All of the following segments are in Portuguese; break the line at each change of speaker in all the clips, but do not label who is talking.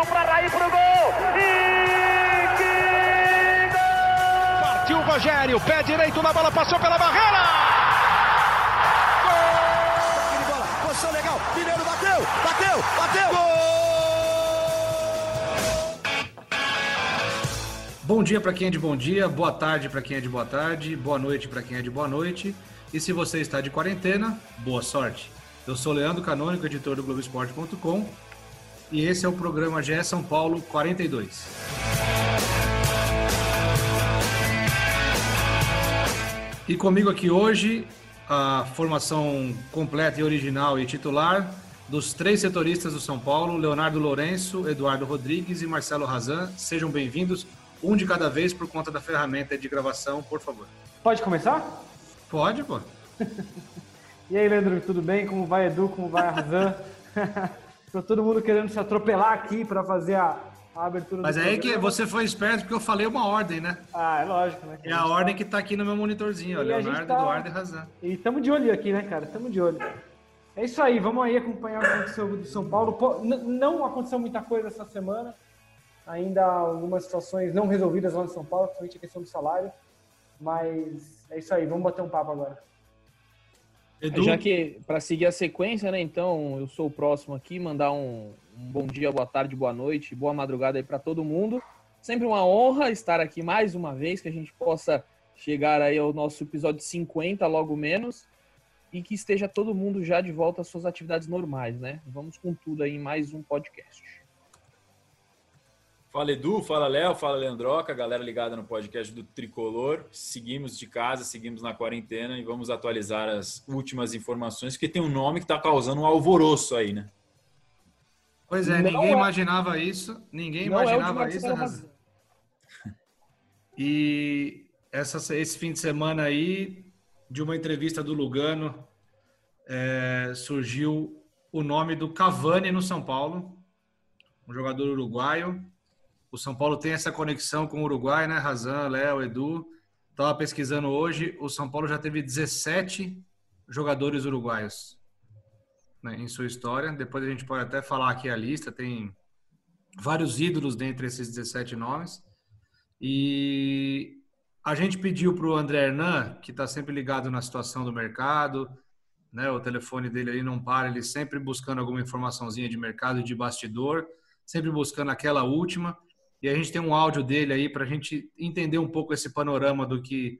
partiu para Raí pro gol. E que gol!
Partiu o Rogério, pé direito na bola, passou pela barreira.
Gol! bola, posição legal. Mineiro bateu, bateu, bateu. Gol!
Bom dia para quem é de bom dia, boa tarde para quem é de boa tarde, boa noite para quem é de boa noite. E se você está de quarentena, boa sorte. Eu sou Leandro Canônico, editor do Globoesporte.com, e esse é o programa GE São Paulo 42. E comigo aqui hoje, a formação completa e original e titular dos três setoristas do São Paulo, Leonardo Lourenço, Eduardo Rodrigues e Marcelo Razan. Sejam bem-vindos, um de cada vez por conta da ferramenta de gravação, por favor.
Pode começar?
Pode, pô.
e aí, Leandro, tudo bem? Como vai Edu? Como vai Razan? Tô todo mundo querendo se atropelar aqui para fazer a, a abertura
Mas
do
aí
programa.
que você foi esperto porque eu falei uma ordem, né?
Ah, é lógico, né?
É a ordem que tá aqui no meu monitorzinho,
E a
Leonardo,
tá-
Eduardo e Razan.
E estamos de olho aqui, né, cara? Estamos de olho. É isso aí, vamos aí acompanhar o que aconteceu do São Paulo. Não aconteceu muita coisa essa semana. Ainda algumas situações não resolvidas lá no São Paulo, principalmente a questão do salário. Mas é isso aí, vamos bater um papo agora.
Edu,
Já que, para seguir a sequência, né? Então, eu sou o próximo aqui, mandar um, um bom dia, boa tarde, boa noite, boa madrugada aí para todo mundo. Sempre uma honra estar aqui mais uma vez, que a gente possa chegar aí ao nosso episódio 50, logo menos, e que esteja todo mundo já de volta às suas atividades normais, né? Vamos com tudo aí em mais um podcast.
Fala Edu, fala Léo, fala Leandroca, galera ligada no podcast do Tricolor. Seguimos de casa, seguimos na quarentena e vamos atualizar as últimas informações, porque tem um nome que está causando um alvoroço aí, né?
Pois é,
Não
ninguém
é-
imarginava isso, ninguém
Não é
imaginava isso,
Marcelo
Razan. E essa, esse fim de semana aí, de uma entrevista do Lugano, é, surgiu o nome do Cavani no São Paulo, um jogador uruguaio. O São Paulo tem essa conexão com o Uruguai, né? Razan, Léo, Edu. Estava pesquisando hoje, o São Paulo já teve 17 jogadores uruguaios né, em sua história. Depois a gente pode até falar aqui a lista, tem vários ídolos dentre esses 17 nomes. E a gente pediu para o André Hernan, que está sempre ligado na situação do mercado, né, o telefone dele não para, ele sempre buscando alguma informaçãozinha de mercado, de bastidor, sempre buscando aquela última. E a gente tem um áudio dele aí para a gente entender um pouco esse panorama do que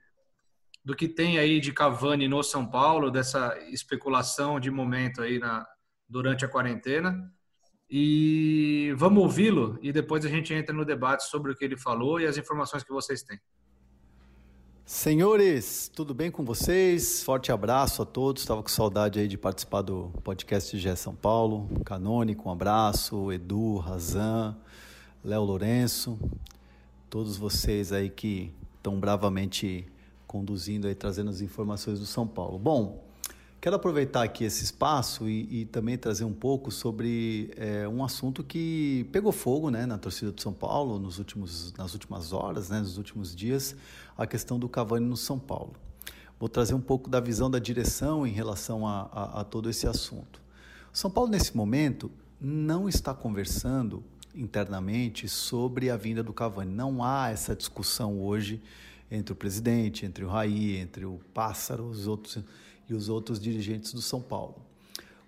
do que tem aí de Cavani no São Paulo, dessa especulação de momento aí na, durante a quarentena. E vamos ouvi-lo e depois a gente entra no debate sobre o que ele falou e as informações que vocês têm.
Senhores, tudo bem com vocês? Forte abraço a todos. Estava com saudade aí de participar do podcast de São Paulo. Canônico, um abraço. Edu, Razan, Léo Lourenço, todos vocês aí que estão bravamente conduzindo aí, trazendo as informações do São Paulo. Bom, quero aproveitar aqui esse espaço e, e também trazer um pouco sobre é, um assunto que pegou fogo né, na torcida do São Paulo nos últimos, nas últimas horas, né, nos últimos dias, a questão do Cavani no São Paulo. Vou trazer um pouco da visão da direção em relação a, a, a todo esse assunto. São Paulo, nesse momento, não está conversando internamente sobre a vinda do Cavani. Não há essa discussão hoje entre o presidente, entre o Raí, entre o Pássaro os outros, e os outros dirigentes do São Paulo.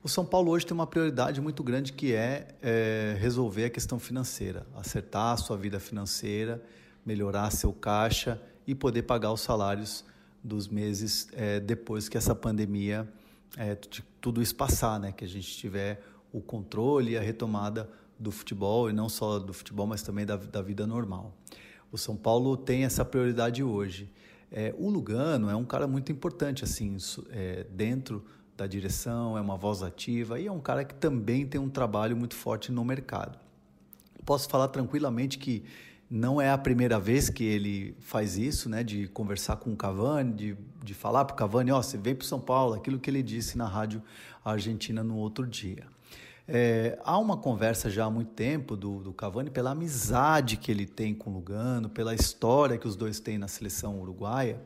O São Paulo hoje tem uma prioridade muito grande que é, é resolver a questão financeira, acertar a sua vida financeira, melhorar seu caixa e poder pagar os salários dos meses é, depois que essa pandemia, é, tudo isso passar, né? que a gente tiver o controle e a retomada do futebol, e não só do futebol, mas também da, da vida normal. O São Paulo tem essa prioridade hoje. É, o Lugano é um cara muito importante assim é, dentro da direção, é uma voz ativa e é um cara que também tem um trabalho muito forte no mercado. Posso falar tranquilamente que não é a primeira vez que ele faz isso, né, de conversar com o Cavani, de, de falar para o Cavani, ó, oh, você vem para São Paulo, aquilo que ele disse na rádio argentina no outro dia. É, há uma conversa já há muito tempo do, do, Cavani pela amizade que ele tem com o Lugano, pela história que os dois têm na seleção uruguaia,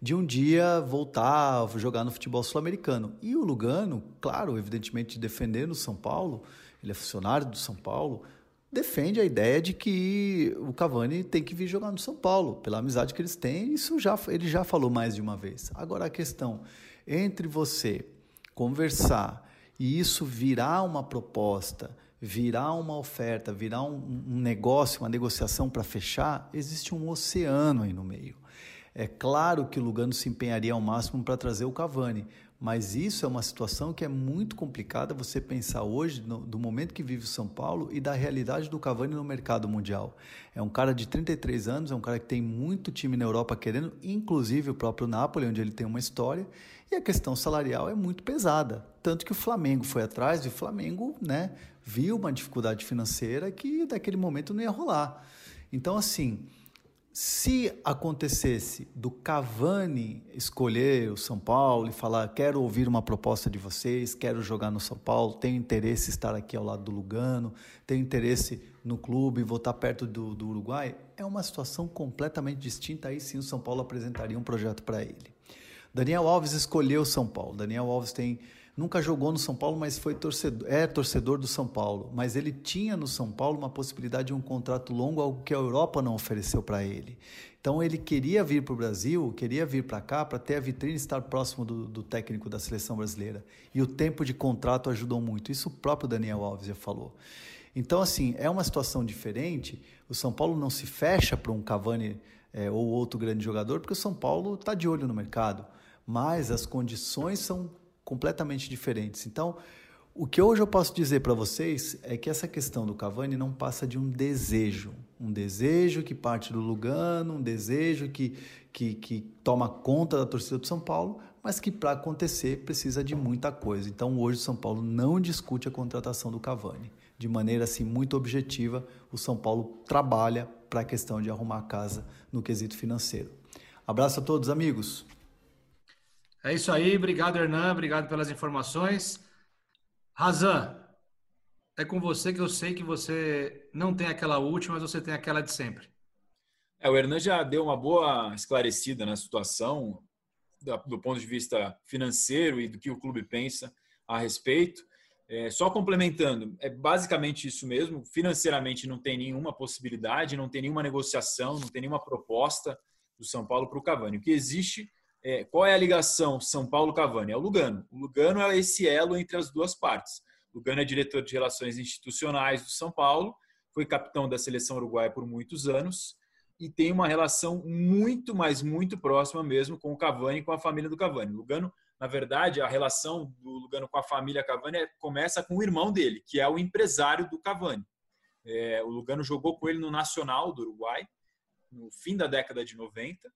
de um dia voltar a jogar no futebol sul-americano. E o Lugano, claro, evidentemente defendendo o São Paulo, ele é funcionário do São Paulo, defende a ideia de que o Cavani tem que vir jogar no São Paulo, pela amizade que eles têm, isso já ele já falou mais de uma vez. Agora a questão entre você conversar e isso virar uma proposta, virar uma oferta, virar um, um negócio, uma negociação para fechar, existe um oceano aí no meio. É claro que o Lugano se empenharia ao máximo para trazer o Cavani, mas isso é uma situação que é muito complicada você pensar hoje no, do momento que vive o São Paulo e da realidade do Cavani no mercado mundial. É um cara de 33 anos, é um cara que tem muito time na Europa querendo, inclusive o próprio Napoli, onde ele tem uma história, e a questão salarial é muito pesada. Tanto que o Flamengo foi atrás e o Flamengo né, viu uma dificuldade financeira que daquele momento não ia rolar. Então, assim, se acontecesse do Cavani escolher o São Paulo e falar quero ouvir uma proposta de vocês, quero jogar no São Paulo, tenho interesse em estar aqui ao lado do Lugano, tenho interesse no clube, vou estar perto do, do Uruguai, é uma situação completamente distinta. Aí sim o São Paulo apresentaria um projeto para ele. Daniel Alves escolheu o São Paulo. Daniel Alves tem nunca jogou no São Paulo, mas foi torcedor, é torcedor do São Paulo. Mas ele tinha no São Paulo uma possibilidade de um contrato longo, algo que a Europa não ofereceu para ele. Então ele queria vir para o Brasil, queria vir para cá para ter a vitrine estar próximo do, do, técnico da seleção brasileira. E o tempo de contrato ajudou muito. Isso o próprio Daniel Alves já falou. Então, assim, é uma situação diferente. O São Paulo não se fecha para um Cavani é, ou outro grande jogador, porque o São Paulo está de olho no mercado. Mas as condições são completamente diferentes. Então, o que hoje eu posso dizer para vocês é que essa questão do Cavani não passa de um desejo, um desejo que parte do Lugano, um desejo que, que, que toma conta da torcida do São Paulo, mas que para acontecer precisa de muita coisa. Então hoje o São Paulo não discute a contratação do Cavani. De maneira assim muito objetiva, o São Paulo trabalha para a questão de arrumar a casa no quesito financeiro. Abraço a todos, amigos.
É isso aí, obrigado Hernan, obrigado pelas informações. Razan, é com você que eu sei que você não tem aquela última, mas você tem aquela de sempre.
É, o Hernan já deu uma boa esclarecida na situação do ponto de vista financeiro e do que o clube pensa a respeito. É, só complementando, é basicamente isso mesmo. Financeiramente não tem nenhuma possibilidade, não tem nenhuma negociação, não tem nenhuma proposta do São Paulo para o Cavani. O que existe é, qual é a ligação São Paulo-Cavani? É o Lugano. O Lugano é esse elo entre as duas partes. O Lugano é diretor de relações institucionais do São Paulo, foi capitão da seleção uruguaia por muitos anos e tem uma relação muito, mas muito próxima mesmo com o Cavani e com a família do Cavani. Lugano, na verdade, a relação do Lugano com a família Cavani é, começa com o irmão dele, que é o empresário do Cavani. É, o Lugano jogou com ele no Nacional do Uruguai, no fim da década de 90,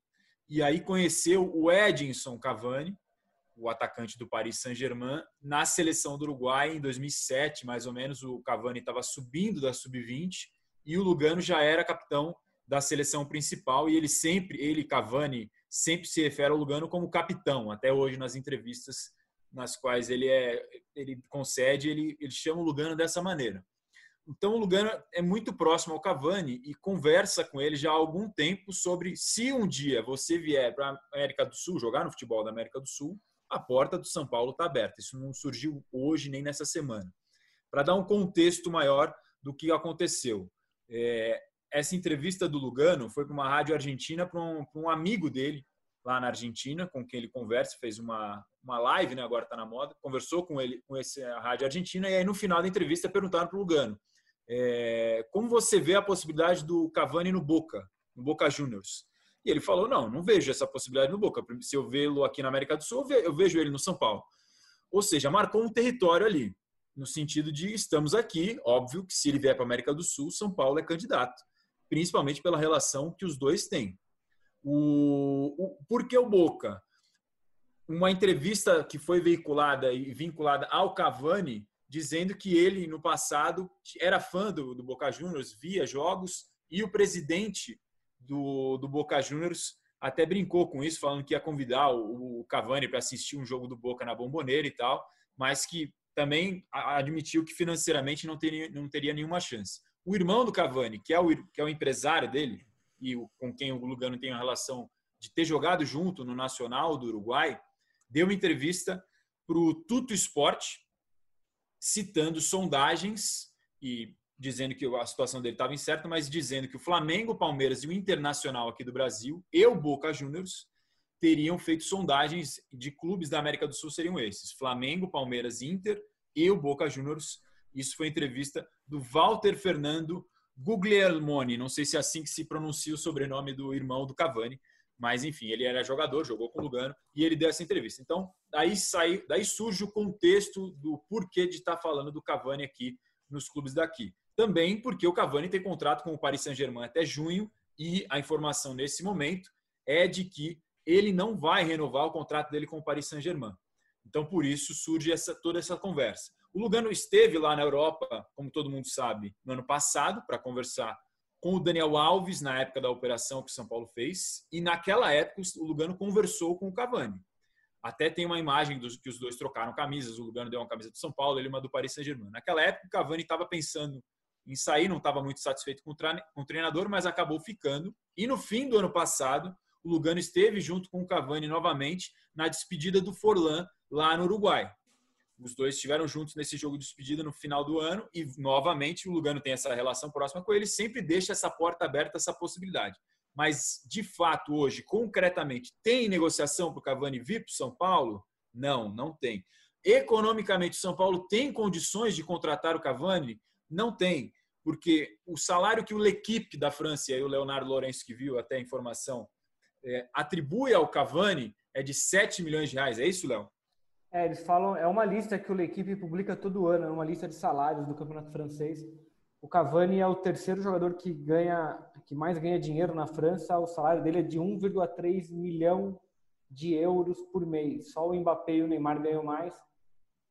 e aí conheceu o Edinson Cavani, o atacante do Paris Saint-Germain, na seleção do Uruguai em 2007, mais ou menos. O Cavani estava subindo da sub-20 e o Lugano já era capitão da seleção principal e ele sempre, ele Cavani, sempre se refere ao Lugano como capitão, até hoje nas entrevistas nas quais ele é ele concede, ele, ele chama o Lugano dessa maneira. Então o Lugano é muito próximo ao Cavani e conversa com ele já há algum tempo sobre se um dia você vier para a América do Sul, jogar no futebol da América do Sul, a porta do São Paulo está aberta. Isso não surgiu hoje nem nessa semana. Para dar um contexto maior do que aconteceu. É, essa entrevista do Lugano foi para uma rádio argentina para um, um, amigo dele lá na Argentina, com quem ele conversa, fez uma, uma live, né, agora está na moda, conversou com ele com esse, a rádio argentina e aí no final da entrevista perguntaram para o Lugano é, como você vê a possibilidade do Cavani no Boca, no Boca Juniors? E ele falou: não, não vejo essa possibilidade no Boca. Se eu vê-lo aqui na América do Sul, eu vejo ele no São Paulo. Ou seja, marcou um território ali, no sentido de estamos aqui. Óbvio que se ele vier para a América do Sul, São Paulo é candidato, principalmente pela relação que os dois têm. O, o, por que o Boca? Uma entrevista que foi veiculada e vinculada ao Cavani dizendo que ele, no passado, era fã do, do Boca Juniors, via jogos, e o presidente do, do Boca Juniors até brincou com isso, falando que ia convidar o, o Cavani para assistir um jogo do Boca na Bomboneira e tal, mas que também admitiu que financeiramente não teria, não teria nenhuma chance. O irmão do Cavani, que é o, que é o empresário dele, e o, com quem o Lugano tem uma relação de ter jogado junto no Nacional do Uruguai, deu uma entrevista para o Tuto Esporte, citando sondagens e dizendo que a situação dele estava incerta, mas dizendo que o Flamengo, Palmeiras e o Internacional aqui do Brasil e o Boca Juniors teriam feito sondagens de clubes da América do Sul seriam esses: Flamengo, Palmeiras, Inter e o Boca Juniors. Isso foi entrevista do Walter Fernando Guglielmoni, não sei se é assim que se pronuncia o sobrenome do irmão do Cavani, mas enfim, ele era jogador, jogou com o Lugano e ele deu essa entrevista. Então, daí sai, daí surge o contexto do porquê de estar falando do Cavani aqui nos clubes daqui. Também porque o Cavani tem contrato com o Paris Saint-Germain até junho e a informação nesse momento é de que ele não vai renovar o contrato dele com o Paris Saint-Germain. Então, por isso surge essa, toda essa conversa. O Lugano esteve lá na Europa, como todo mundo sabe, no ano passado, para conversar com o Daniel Alves, na época da operação que o São Paulo fez, e naquela época o Lugano conversou com o Cavani. Até tem uma imagem dos que os dois trocaram camisas, o Lugano deu uma camisa do São Paulo, ele uma do Paris Saint-Germain. Naquela época o Cavani estava pensando em sair, não estava muito satisfeito com o treinador, mas acabou ficando. E no fim do ano passado, o Lugano esteve junto com o Cavani novamente na despedida do Forlan lá no Uruguai. Os dois estiveram juntos nesse jogo de despedida no final do ano e, novamente, o Lugano tem essa relação próxima com ele, sempre deixa essa porta aberta, essa possibilidade. Mas, de fato, hoje, concretamente, tem negociação para o Cavani vir para São Paulo? Não, não tem. Economicamente, o São Paulo tem condições de contratar o Cavani? Não tem, porque o salário que o L'Equipe da França, e o Leonardo Lourenço que viu até a informação, é, atribui ao Cavani é de 7 milhões de reais. É isso, Léo?
É, eles falam, é uma lista que o L'Equipe publica todo ano, é uma lista de salários do Campeonato Francês. O Cavani é o terceiro jogador que ganha, que mais ganha dinheiro na França. O salário dele é de 1,3 milhão de euros por mês. Só o Mbappé e o Neymar ganham mais.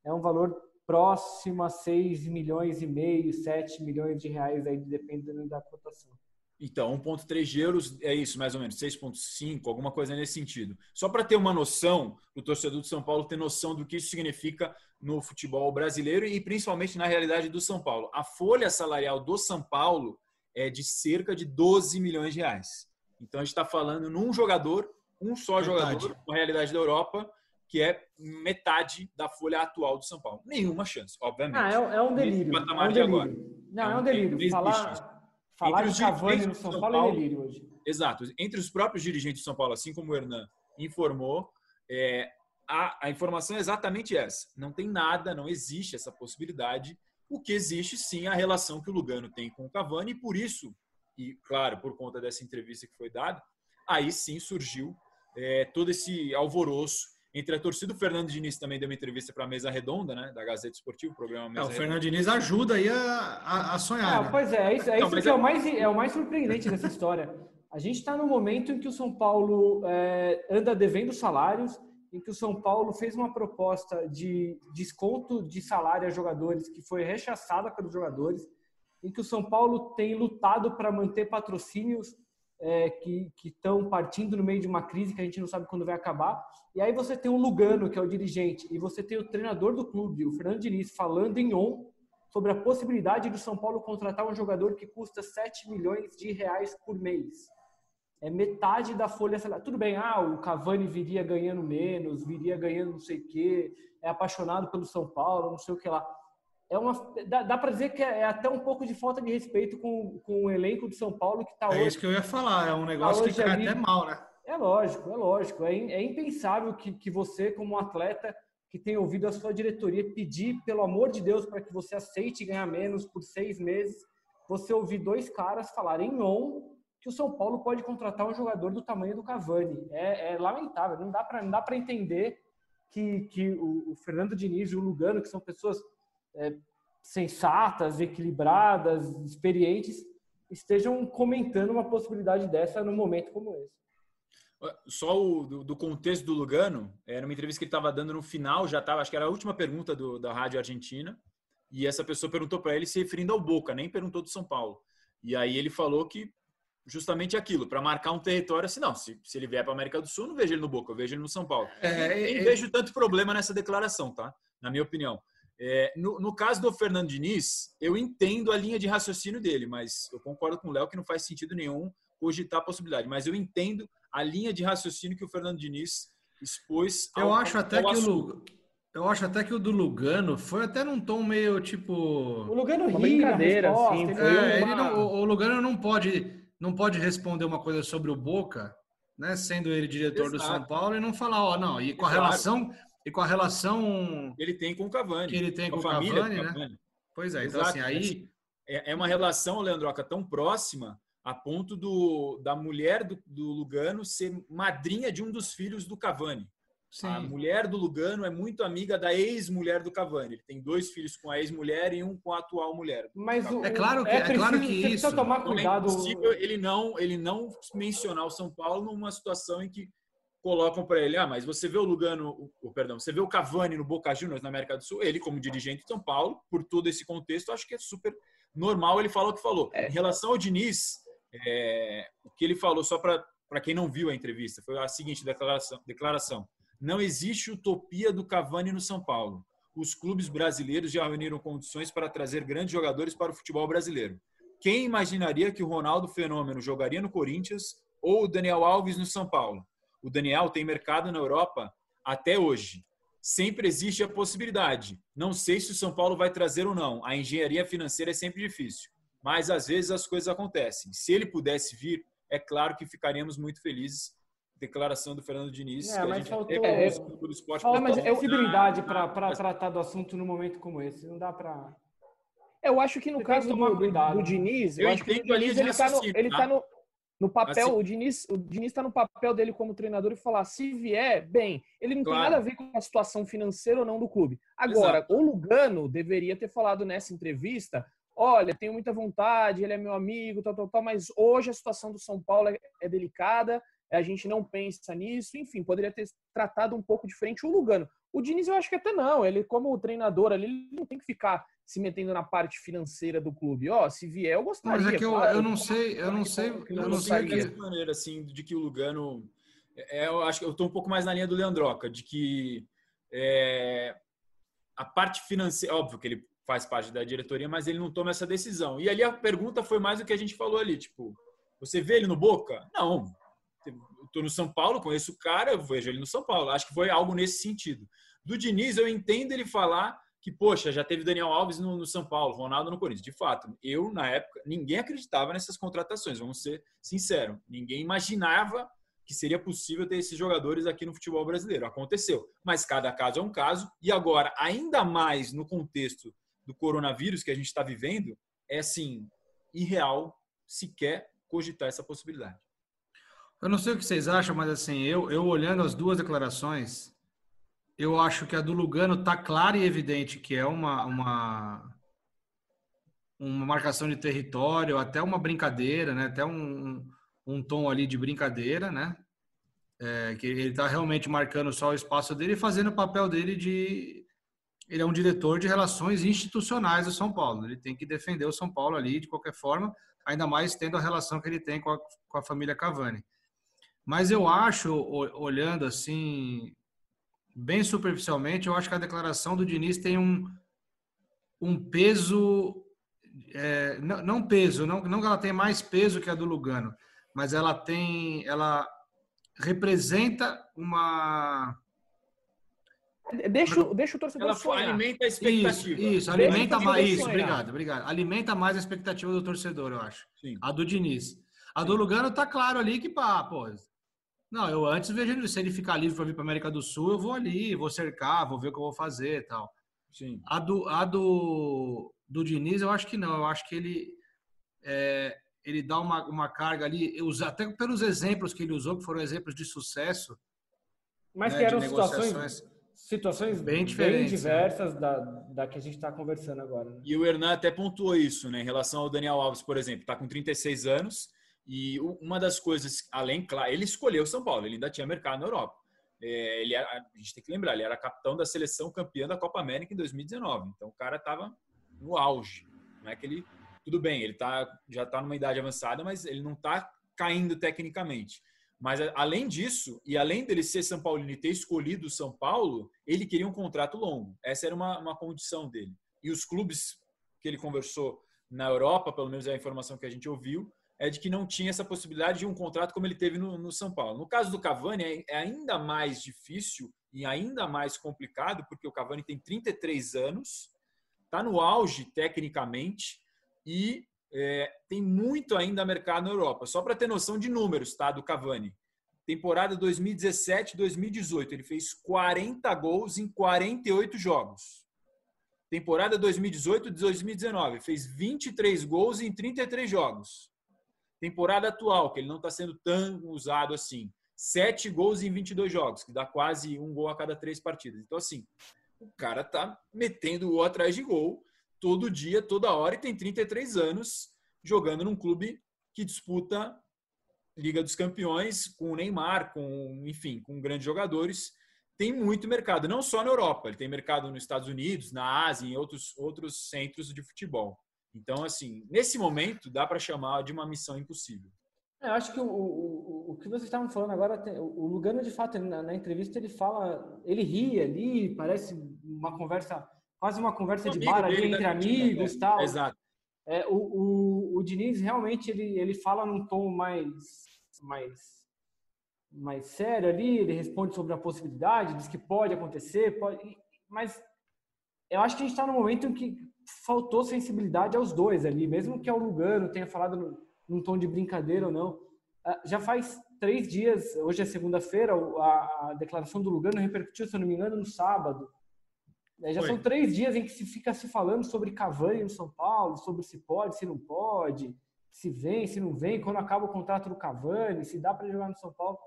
É um valor próximo a 6 milhões e meio, 7 milhões de reais aí dependendo da cotação.
Então, 1,3 de euros é isso, mais ou menos, 6,5, alguma coisa nesse sentido. Só para ter uma noção, o torcedor de São Paulo ter noção do que isso significa no futebol brasileiro e principalmente na realidade do São Paulo. A folha salarial do São Paulo é de cerca de 12 milhões de reais. Então, a gente está falando num jogador, um só metade. jogador, na realidade da Europa, que é metade da folha atual do São Paulo. Nenhuma chance, obviamente.
Ah, é, é um delírio. É um delírio. Não, é um delírio. Falar Falar entre de Cavani no São, São Paulo, Paulo é delírio hoje.
Exato. Entre os próprios dirigentes de São Paulo, assim como o Hernan informou, é, a, a informação é exatamente essa. Não tem nada, não existe essa possibilidade. O que existe, sim, é a relação que o Lugano tem com o Cavani, e por isso, e claro, por conta dessa entrevista que foi dada, aí sim surgiu é, todo esse alvoroço entre a torcida. O Fernando Diniz também deu uma entrevista para a Mesa Redonda, né, da Gazeta Esportiva, o programa Mesa
é, O Fernando Diniz ajuda aí a, a, a sonhar.
Ah, né? Pois é, é isso, é Não, isso que é... é, o mais, é o mais surpreendente dessa história. A gente está no momento em que o São Paulo é, anda devendo salários, em que o São Paulo fez uma proposta de desconto de salário a jogadores que foi rechaçada pelos jogadores, em que o São Paulo tem lutado para manter patrocínios é, que estão partindo no meio de uma crise que a gente não sabe quando vai acabar. E aí você tem o Lugano, que é o dirigente, e você tem o treinador do clube, o Fernando Diniz, falando em on sobre a possibilidade do São Paulo contratar um jogador que custa 7 milhões de reais por mês. É metade da folha salarial. Tudo bem, ah, o Cavani viria ganhando menos, viria ganhando não sei o quê, é apaixonado pelo São Paulo, não sei o que lá é uma, dá, dá para dizer que é, é até um pouco de falta de respeito com, com o elenco do São Paulo que está
é
hoje.
É isso que eu ia falar, é um negócio que cai até mal, né?
É lógico, é lógico. É, é impensável que, que você, como um atleta que tem ouvido a sua diretoria pedir, pelo amor de Deus, para que você aceite ganhar menos por seis meses, você ouvir dois caras falarem on que o São Paulo pode contratar um jogador do tamanho do Cavani. É, é lamentável, não dá para entender que, que o, o Fernando Diniz e o Lugano, que são pessoas é, sensatas, equilibradas, experientes, estejam comentando uma possibilidade dessa num momento como esse.
Só o, do, do, contexto do Lugano, era uma entrevista que ele estava dando no final, já estava, acho que era a última pergunta do, da Rádio Argentina, e essa pessoa perguntou para ele se referindo ao Boca, nem perguntou do São Paulo. E aí ele falou que justamente aquilo, para marcar um território assim, não, se, se ele vier para a América do Sul, não vejo ele no Boca, eu vejo ele no São Paulo. É, nem é, vejo tanto problema nessa declaração, tá? Na minha opinião. É, no, no, caso do Fernando Diniz, eu entendo a linha de raciocínio dele, mas eu concordo com o Léo que não faz sentido nenhum cogitar a possibilidade. Mas eu entendo a linha de raciocínio que o Fernando Diniz expôs.
Eu acho até que o, Eu acho até que o do Lugano foi até num tom meio tipo.
O Lugano
Uma
ri na
brincadeira,
resposta,
assim,
É, ele
uma-
não- o o Lugano não pode, não pode responder uma coisa sobre o Boca, né? Sendo ele diretor do
Exato.
São Paulo e não falar, ó, não. E com a relação e com a relação
Ele tem com o Cavani.
que ele tem com,
com
o
a família
Cavani, né?
Cavani.
Pois é. Então
Exato.
assim, aí
É é uma relação, Leandroca, tão próxima a ponto do, da mulher do, do Lugano ser madrinha de um dos filhos do Cavani.
sim.
A mulher do Lugano é muito amiga da ex-mulher do Cavani. Ele tem dois filhos com a ex-mulher e um com a atual mulher.
Mas o,
É claro que-
é
é claro
preciso-
que
você precisa
isso-
tomar
Então é
cuidado.
impossível ele não, ele não mencionar o São Paulo numa situação em que colocam para ele, ah, mas você vê o Lugano, o, perdão, você vê o Cavani no Boca Juniors na América do Sul, ele como dirigente de São Paulo, por todo esse contexto, acho que é super normal ele falar o que falou. Em relação ao Diniz, é, o que ele falou, só para quem não viu a entrevista, foi a seguinte declaração, declaração. Não existe utopia do Cavani no São Paulo. Os clubes brasileiros já reuniram condições para trazer grandes jogadores para o futebol brasileiro. Quem imaginaria que o Ronaldo Fenômeno jogaria no Corinthians ou o Daniel Alves no São Paulo? O Daniel tem mercado na Europa até hoje. Sempre existe a possibilidade. Não sei se o São Paulo vai trazer ou não. A engenharia financeira é sempre difícil. Mas às vezes as coisas acontecem. Se ele pudesse vir, é claro que ficaríamos muito felizes. Declaração do Fernando Diniz.
É, mas faltou-
É,
esporte
mas eu-
sensibilidade
na-
para tratar do assunto num momento como esse. Não dá para.
Eu acho que no
Você
caso do, do, do Diniz, eu,
Eu
acho que o Diniz ele tá no, ele
tá?
tá no, no papel,
Assim-
o Diniz, o Diniz tá no papel dele como treinador e falar, se vier, bem, ele não
Claro.
tem nada a ver com a situação financeira ou não do clube. Agora,
Exato.
o Lugano deveria ter falado nessa entrevista, olha, tenho muita vontade, ele é meu amigo, tal, tal, tal, mas hoje a situação do São Paulo é, é delicada, a gente não pensa nisso, enfim, poderia ter tratado um pouco diferente o Lugano. O Diniz eu acho que até não, ele como treinador ali, ele não tem que ficar se metendo na parte financeira do clube. Ó, se vier, eu gostaria.
Mas é que eu,
claro.
eu não sei, eu não sei, eu
não
não sei o
gostaria.
que.
maneira assim de que o Lugano é, eu acho que eu estou um pouco mais na linha do Leandroca de que é, a parte financeira óbvio que ele faz parte da diretoria mas ele não toma essa decisão e ali a pergunta foi mais o que a gente falou ali tipo você vê ele no Boca não eu tô no São Paulo conheço o cara eu vejo ele no São Paulo acho que foi algo nesse sentido do Diniz eu entendo ele falar que, poxa, já teve Daniel Alves no, no São Paulo, Ronaldo no Corinthians. De fato, eu, na época, ninguém acreditava nessas contratações, vamos ser sinceros. Ninguém imaginava que seria possível ter esses jogadores aqui no futebol brasileiro. Aconteceu. Mas cada caso é um caso. E agora, ainda mais no contexto do coronavírus que a gente está vivendo, é assim, irreal sequer cogitar essa possibilidade.
Eu não sei o que vocês acham, mas assim, eu, eu olhando as duas declarações, eu acho que a do Lugano tá clara e evidente que é uma, uma, uma marcação de território, até uma brincadeira, né? Até um, um tom ali de brincadeira, né? É, que ele tá realmente marcando só o espaço dele e fazendo o papel dele de. Ele é um diretor de relações institucionais do São Paulo. Ele tem que defender o São Paulo ali de qualquer forma, ainda mais tendo a relação que ele tem com a, com a família Cavani. Mas eu acho, olhando assim, bem superficialmente, eu acho que a declaração do Diniz tem um, um peso, é, não, não peso, não, não que ela tenha mais peso que a do Lugano, mas ela tem, ela representa uma
Deixa, o- deixa o torcedor
Ela
sonhar.
alimenta a
isso,
expectativa.
isso,
Deixa
alimenta mais isso,
sonhar.
obrigado, obrigado. Alimenta mais a expectativa do torcedor, eu acho.
Sim.
A do Diniz. A do Lugano tá claro ali que, pá, pô. Não, eu antes vejo se ele ficar livre para vir para América do Sul, eu vou ali, vou cercar, vou ver o que eu vou fazer e tal.
Sim.
A do, a do, do Diniz, eu acho que não. Eu acho que ele, é, ele dá uma, uma carga ali, eu até pelos exemplos que ele usou, que foram exemplos de sucesso.
Mas
né,
que eram situações, situações
Bem
bem,
diferentes,
diversas da, da que a gente está conversando agora. né?
E o Hernan até pontuou isso, né? Em relação ao Daniel Alves, por exemplo, está com 36 anos e uma das coisas, além, claro, ele escolheu São Paulo, ele ainda tinha mercado na Europa. É, ele era, a gente tem que lembrar, ele era capitão da seleção campeã da Copa América em 2019. Então o cara estava no auge. Não é que ele. Tudo bem, ele tá, já está numa idade avançada, mas ele não está caindo tecnicamente. Mas além disso, e além dele ser São Paulino e ter escolhido o São Paulo, ele queria um contrato longo. Essa era uma, uma condição dele. E os clubes que ele conversou na Europa, pelo menos é a informação que a gente ouviu, é de que não tinha essa possibilidade de um contrato como ele teve no, no São Paulo. No caso do Cavani, é, é ainda mais difícil e ainda mais complicado, porque o Cavani tem 33 anos, está no auge tecnicamente e é, tem muito ainda mercado na Europa. Só para ter noção de números tá, do Cavani. Temporada 2017-2018, ele fez 40 gols em 48 jogos. Temporada 2018-2019, fez 23 gols em 33 jogos. Temporada atual, que ele não está sendo tão usado assim, 7 gols em 22 jogos, que dá quase um gol a cada três partidas. Então, assim, o cara tá metendo gol atrás de gol todo dia, toda hora, e tem 33 anos jogando num clube que disputa Liga dos Campeões com o Neymar, com, enfim, com grandes jogadores. Tem muito mercado, não só na Europa, ele tem mercado nos Estados Unidos, na Ásia, em outros, outros centros de futebol. Então, assim, nesse momento, dá para chamar de uma missão impossível.
É, eu acho que o, o, o que vocês estavam falando agora, o Lugano, de fato, na, na, entrevista, ele fala, ele ri ali, parece uma conversa, quase uma conversa um de bar ali entre amigos e tal.
Exato.
É, o, o, o Diniz realmente ele, ele fala num tom mais, mais, mais sério ali, ele responde sobre a possibilidade, diz que pode acontecer, pode, mas eu acho que a gente está num momento em que faltou sensibilidade aos dois ali, mesmo que o Lugano tenha falado num tom de brincadeira ou não. Ah, já faz três dias, hoje é segunda-feira, a, a, declaração do Lugano repercutiu, se eu não me engano, no sábado. É, já Foi. são três dias em que se fica se falando sobre Cavani no São Paulo, sobre se pode, se não pode, se vem, se não vem, quando acaba o contrato do Cavani, se dá para jogar no São Paulo.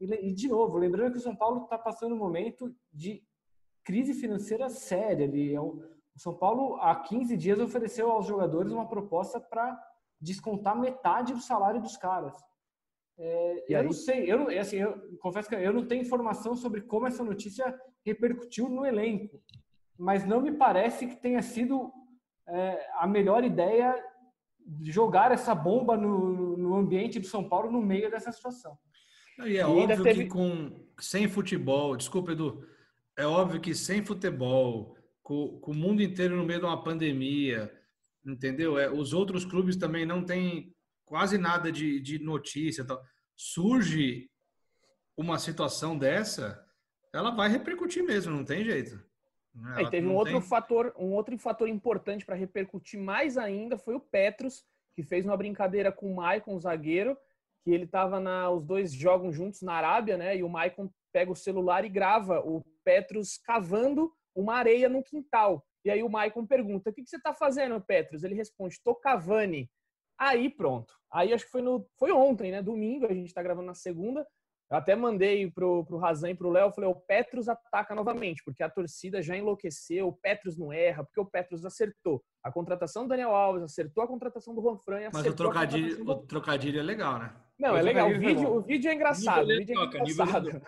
E, e, de novo, lembrando que o São Paulo está passando um momento de crise financeira séria. Ali. É o São Paulo, há 15 dias, ofereceu aos jogadores uma proposta para descontar metade do salário dos caras. É, eu aí? não sei, eu, assim, eu confesso que eu não tenho informação sobre como essa notícia repercutiu no elenco mas não me parece que tenha sido é, a melhor ideia de jogar essa bomba no, no ambiente do São Paulo no meio dessa situação.
E é e óbvio teve... que com, sem futebol, desculpa Edu, é óbvio que sem futebol, com, com o mundo inteiro no meio de uma pandemia, entendeu? É, os outros clubes também não têm quase nada de, de notícia. Tal. Surge uma situação dessa, ela vai repercutir mesmo, não tem jeito.
É, e teve um outro tem... fator, um outro fator importante para repercutir mais ainda foi o Petros, que fez uma brincadeira com o Maicon, o zagueiro, que ele estava na os dois jogam juntos na Arábia, né? E o Maicon pega o celular e grava o Petros cavando uma areia no quintal. E aí o Maicon pergunta: "O que, que você está fazendo, Petros?" Ele responde: "Tô cavani". Aí pronto. Aí acho que foi no foi ontem, né? Domingo, a gente está gravando na segunda. Eu até mandei pro, pro Razan e pro Léo, falei, o Petros ataca novamente, porque a torcida já enlouqueceu, o Petros não erra, porque o Petros acertou. A contratação do Daniel Alves, acertou a contratação do Juan Fran,
Mas o trocadilho, do... o trocadilho é legal, né?
Não, é legal. O vídeo, o vídeo é engraçado. O vídeo é engraçado.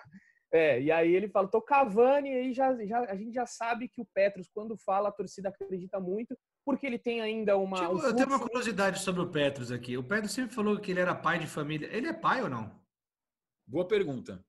É, e aí ele fala, tô Cavani, e aí já, já, a gente já sabe que o Petros, quando fala, a torcida acredita muito, porque ele tem ainda uma.
Tipo, um eu tenho uma curiosidade sobre o Petros aqui. O Petros sempre falou que ele era pai de família. Ele é pai ou não?
Boa pergunta.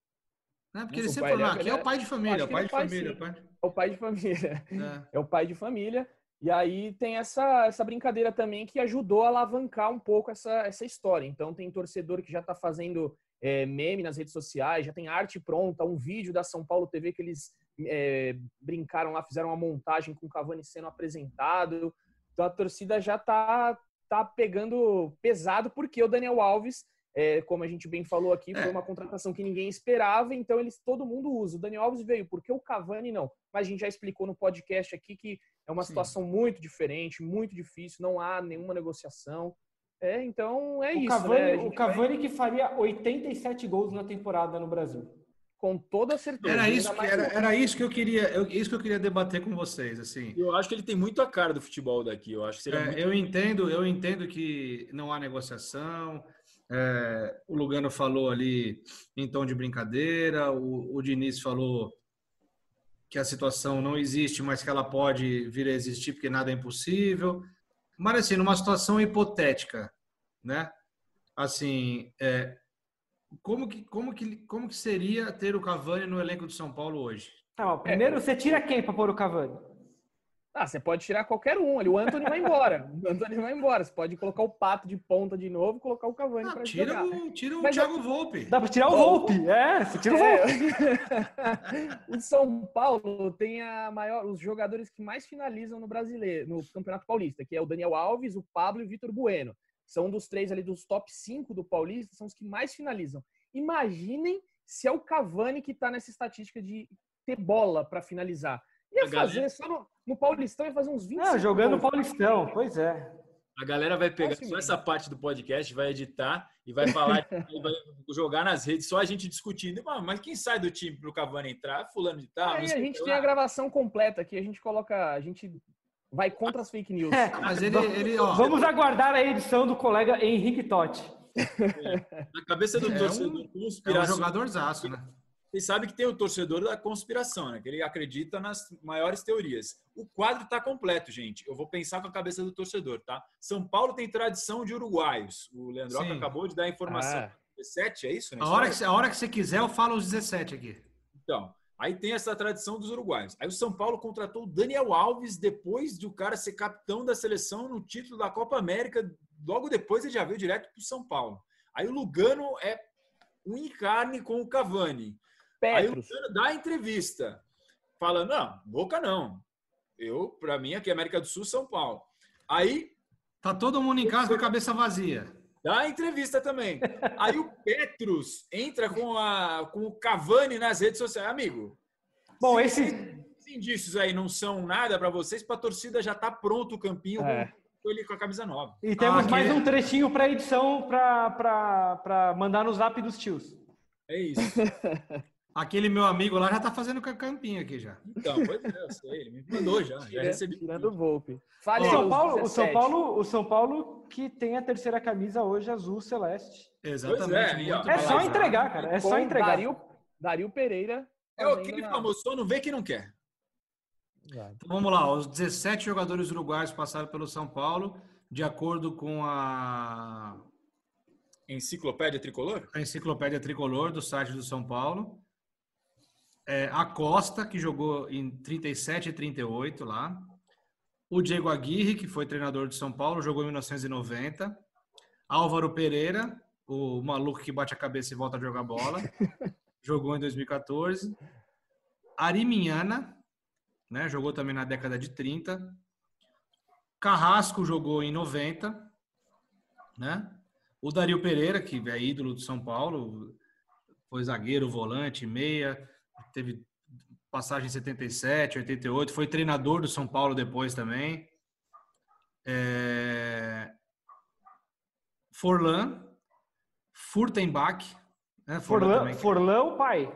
Não, porque ele sempre falou, aqui é o pai de família, é o pai de família.
É o pai de família. É. é o pai de família. E aí tem essa, essa brincadeira também que ajudou a alavancar um pouco essa, essa história. Então tem torcedor que já está fazendo é, meme nas redes sociais, já tem arte pronta, um vídeo da São Paulo TV que eles é, brincaram lá, fizeram uma montagem com o Cavani sendo apresentado. Então a torcida já está tá pegando pesado porque o Daniel Alves é, como a gente bem falou aqui, foi é. uma contratação que ninguém esperava, então eles todo mundo usa. O Daniel Alves veio, porque o Cavani não? Mas a gente já explicou no podcast aqui que é uma Sim. situação muito diferente, muito difícil, não há nenhuma negociação. É, então é
o
isso.
Cavani,
né?
O Cavani vai... que faria 87 gols na temporada no Brasil.
Com toda certeza.
Era isso, que, era, era isso que eu queria, eu, isso que eu queria debater com vocês, assim.
Eu acho que ele tem muito a cara do futebol daqui. Eu acho que
é, muito... eu entendo, eu entendo que não há negociação. É, o Lugano falou ali em tom de brincadeira, o, o Diniz falou que a situação não existe, mas que ela pode vir a existir porque nada é impossível. Mas assim, numa situação hipotética, né? Assim, é, como que como que como que seria ter o Cavani no elenco do São Paulo hoje?
Tá, primeiro você tira quem para pôr o Cavani?
Ah, você pode tirar qualquer um ali. O Anthony vai embora. O Anthony vai embora. Você pode colocar o Pato de ponta de novo e colocar o Cavani
Ah,
para
tira
jogar.
o, tira o
Mas
Thiago Volpe.
Dá pra tirar o Volpe. É, você tira o Volpe.
É. o São Paulo tem a maior, os jogadores que mais finalizam no brasileiro, no Campeonato Paulista, que é o Daniel Alves, o Pablo e o Vitor Bueno. São dos três ali dos top 5 do Paulista, são os que mais finalizam. Imaginem se é o Cavani que tá nessa estatística de ter bola para finalizar. Ia
A galera-
fazer só no, no Paulistão ia fazer uns 20
Ah, jogando Paulistão, pois é.
A galera vai pegar só essa parte do podcast, vai editar e vai falar, e vai jogar nas redes, só a gente discutindo. Ah, mas quem sai do time pro Cavani entrar? Fulano de tal.
Aí a gente tem
lá.
a gravação completa aqui, a gente coloca, a gente vai contra as fake news.
É.
Mas ele, ele ó,
Vamos aguardar a edição do colega Henrique Totti.
Na cabeça do
É um-
torcedor
é um jogadorzaço, né?
Vocês sabem que tem o torcedor da conspiração, né? Que ele acredita nas maiores teorias. O quadro está completo, gente. Eu vou pensar com a cabeça do torcedor, tá? São Paulo tem tradição de uruguaios. O Leandroca
Sim.
acabou de dar a informação.
Ah.
17, é isso? né?
A hora, que, você- a hora que você quiser, eu falo os 17 aqui.
Então, aí tem essa tradição dos uruguaios. Aí o São Paulo contratou o Daniel Alves depois de o cara ser capitão da seleção no título da Copa América. Logo depois ele já veio direto para o São Paulo. Aí o Lugano é um encarne com o Cavani. Aí o
Petros.
Lugano dá a entrevista, falando, não, Boca não. Eu, para mim, aqui América do Sul, São Paulo. Aí
Tá todo mundo em casa com a cabeça vazia.
Dá a entrevista também. Aí o Petrus entra com, a, com o Cavani nas redes sociais. Amigo,
Bom,
se
esse.
esses indícios aí não são nada para vocês, para a torcida já tá pronto o campinho
É.
com ele com a camisa nova.
E temos
Ah,
mais
que-
um trechinho para edição para mandar no zap dos tios.
É isso.
Aquele meu amigo lá já tá fazendo ca- campinho aqui já.
Então, pois é, eu sei, ele me mandou já, já recebi.
Tirando o Volpe.
O
Fale aí,
São, Paulo, o,
17.
São Paulo, o São Paulo que tem a terceira camisa hoje azul celeste.
Exatamente.
É, ó.
muito
É só entregar, cara. É só entregar.
Dario, Dario Pereira.
É aquele famoso, só não vê que não quer.
Então, vamos lá, os 17 jogadores uruguaios passaram pelo São Paulo, de acordo com a,
Enciclopédia Tricolor?
a enciclopédia tricolor do site do São Paulo. É, a Costa, que jogou em 37 e 38 lá. O Diego Aguirre, que foi treinador de São Paulo, jogou em 1990. Álvaro Pereira, o maluco que bate a cabeça e volta a jogar bola, jogou em 2014. Ari Minhana, né, jogou também na década de 30. Carrasco jogou em 90, né? O Dario Pereira, que é ídolo do São Paulo, foi zagueiro, volante, meia, teve passagem em 77, 88, foi treinador do São Paulo depois também. É... Forlan, Furtenbach, né?
Forlan,
também.
Forlan o pai.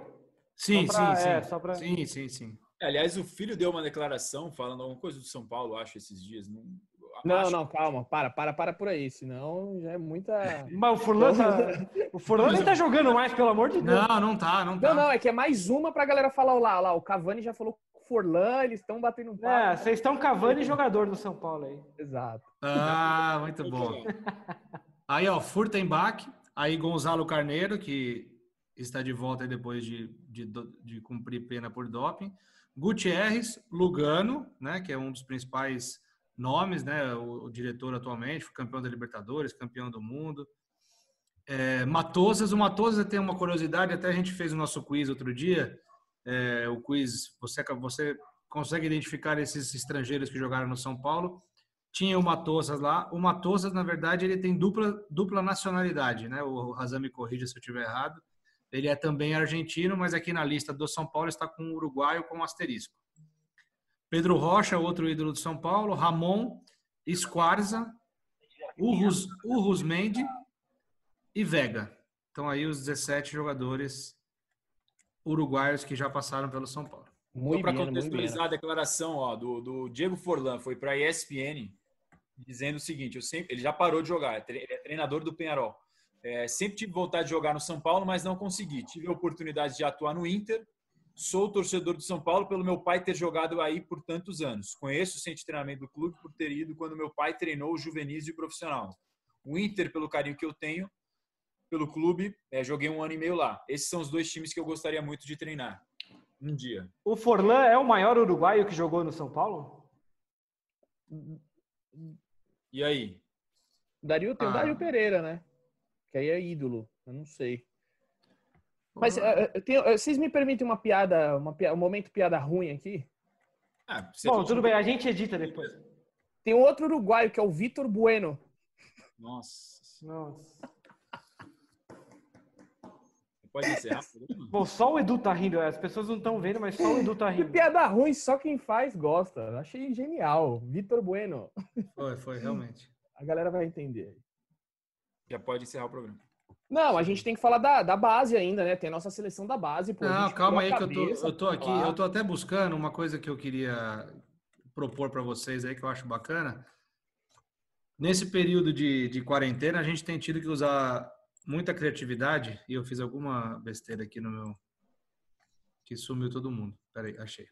Sim,
pra-
sim, sim.
é, pra-
Sim, sim, sim.
É, Aliás, o filho deu uma declaração falando alguma coisa do São Paulo, acho, esses dias. Não,
Não, calma. Para, para, para por aí. Senão já é muita.
Mas o Forlan, tá, o Forlan nem tá jogando mais, pelo amor de Deus.
Não, não tá, não tá.
Não, não, é que é mais uma pra galera falar lá, lá. O Cavani já falou com o Forlan, eles estão batendo um papo.
É, vocês estão cavando e jogador do São Paulo aí.
Exato.
Ah, muito bom. Aí, ó, Furtenbach, aí Gonzalo Carneiro, que está de volta aí depois de, de, de cumprir pena por doping. Gutierrez, Lugano, né, que é um dos principais nomes, né, o, o diretor atualmente, campeão da Libertadores, campeão do mundo. É, Matosas, o Matosas tem uma curiosidade, até a gente fez o nosso quiz outro dia, é, o quiz, você, você consegue identificar esses estrangeiros que jogaram no São Paulo, tinha o Matosas lá. O Matosas, na verdade, ele tem dupla, dupla nacionalidade, né? O Razan me corrija se eu estiver errado. Ele é também argentino, mas aqui na lista do São Paulo está com o uruguaio com asterisco. Pedro Rocha, outro ídolo do São Paulo. Ramon, Esquarza, Urrus, Urrus Mendy e Vega. Então aí os 17 jogadores uruguaios que já passaram pelo São Paulo.
Muito
para
bem, muito
contextualizar a declaração ó, do, do Diego Forlan, foi para a ESPN, dizendo o seguinte: eu sempre, ele já parou de jogar, é ele é treinador do Penharol. É, sempre tive vontade de jogar no São Paulo, mas não consegui. Tive a oportunidade de atuar no Inter. Sou torcedor do São Paulo pelo meu pai ter jogado aí por tantos anos. Conheço o centro de treinamento do clube por ter ido quando meu pai treinou o juvenis e o profissional. O Inter, pelo carinho que eu tenho pelo clube, é, joguei um ano e meio lá. Esses são os dois times que eu gostaria muito de treinar um dia.
O Forlan é o maior uruguaio que jogou no São Paulo?
E aí?
Dario, tem o
Ah.
Dario Pereira, né? Que aí é ídolo. Eu não sei. Mas eh, tem- eh, vocês me permitem uma piada, uma pia- um momento piada ruim aqui?
Ah,
Bom, tudo bem, a gente edita depois.
Tem um outro uruguaio que é o Vitor Bueno.
Nossa.
Nossa.
Pode encerrar? por aí, mano?
Bom, só o Edu tá rindo, as pessoas não estão vendo, mas só o Edu tá
Que
rindo.
piada ruim, só quem faz gosta. Achei genial. Vitor Bueno.
Foi, foi, realmente.
A galera vai entender.
Já pode encerrar o programa.
Não, a gente tem que falar da, da base ainda, né? Tem a nossa seleção da base. Pô,
Não, calma aí que eu tô, eu tô
pra
aqui,
falar.
eu tô até buscando uma coisa que eu queria propor para vocês aí que eu acho bacana. Nesse período de, de quarentena, a gente tem tido que usar muita criatividade e eu fiz alguma besteira aqui no meu que sumiu todo mundo. Peraí, achei.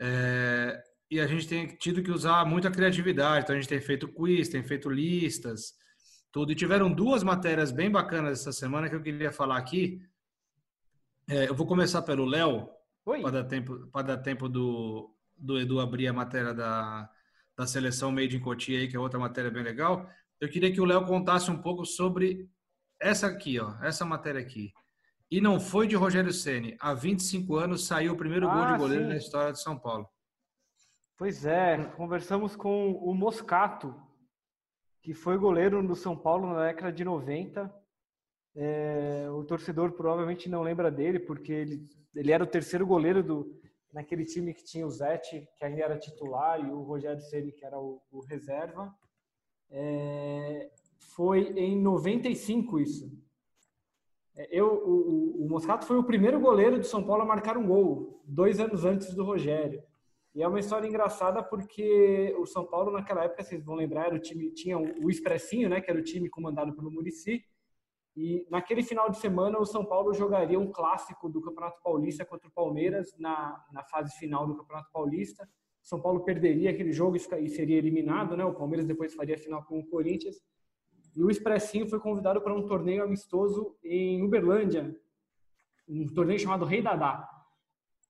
É, e a gente tem tido que usar muita criatividade. Então a gente tem feito quiz, tem feito listas, tudo. E tiveram duas matérias bem bacanas essa semana que eu queria falar aqui. É, eu vou começar pelo Léo, para dar tempo, para dar tempo do, do Edu abrir a matéria da, da seleção Made in Cotia aí, que é outra matéria bem legal. Eu queria que o Léo contasse um pouco sobre essa aqui, ó, essa matéria aqui. E não foi de Rogério Ceni. Há 25 anos saiu o primeiro gol
Ah,
de goleiro
sim.
na história de São Paulo.
Pois é, conversamos com o Moscato, que foi goleiro do São Paulo na década de 90. É, o torcedor provavelmente não lembra dele, porque ele, ele era o terceiro goleiro do, naquele time que tinha o Zete, que ainda era titular, e o Rogério Ceni que era o, o reserva. É, foi em 95 isso. É, Eu, o, o- o Moscato foi o primeiro goleiro de São Paulo a marcar um gol, dois anos antes do Rogério. E é uma história engraçada porque o São Paulo naquela época, vocês vão lembrar, era o time tinha o Expressinho, né, que era o time comandado pelo Murici. E naquele final de semana o São Paulo jogaria um clássico do Campeonato Paulista contra o Palmeiras na, na fase final do Campeonato Paulista. O São Paulo perderia aquele jogo e seria eliminado, né? O Palmeiras depois faria a final com o Corinthians. E o Expressinho foi convidado para um torneio amistoso em Uberlândia, um torneio chamado Rei Dadá.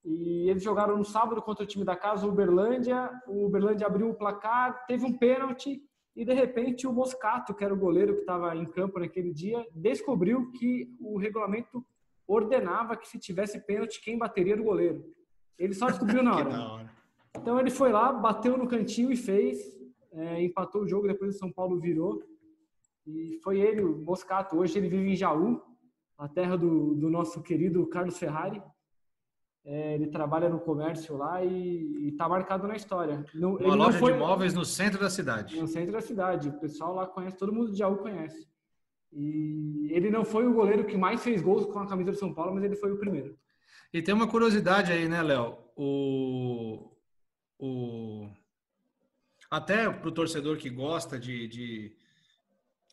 E eles jogaram no sábado contra o time da casa, o Uberlândia. O Uberlândia abriu o placar, teve um pênalti e de repente o Moscato, que era o goleiro que estava em campo naquele dia, descobriu que o regulamento ordenava que se tivesse pênalti, quem bateria era o goleiro. Ele só descobriu na hora. Então ele foi lá, bateu no cantinho e fez, é, empatou o jogo, depois o São Paulo virou. E foi ele, o Moscato. Hoje ele vive em Jaú, a terra do, do nosso querido Carlos Ferrari. É, ele trabalha no comércio lá e está marcado na história. Não,
Uma loja
foi
de imóveis no centro da cidade.
no centro da cidade. O pessoal lá conhece, todo mundo de Jaú conhece. E ele não foi o goleiro que mais fez gols com a camisa do São Paulo, mas ele foi o primeiro.
E tem uma curiosidade aí, né, Léo? O, o até para o torcedor que gosta de, de-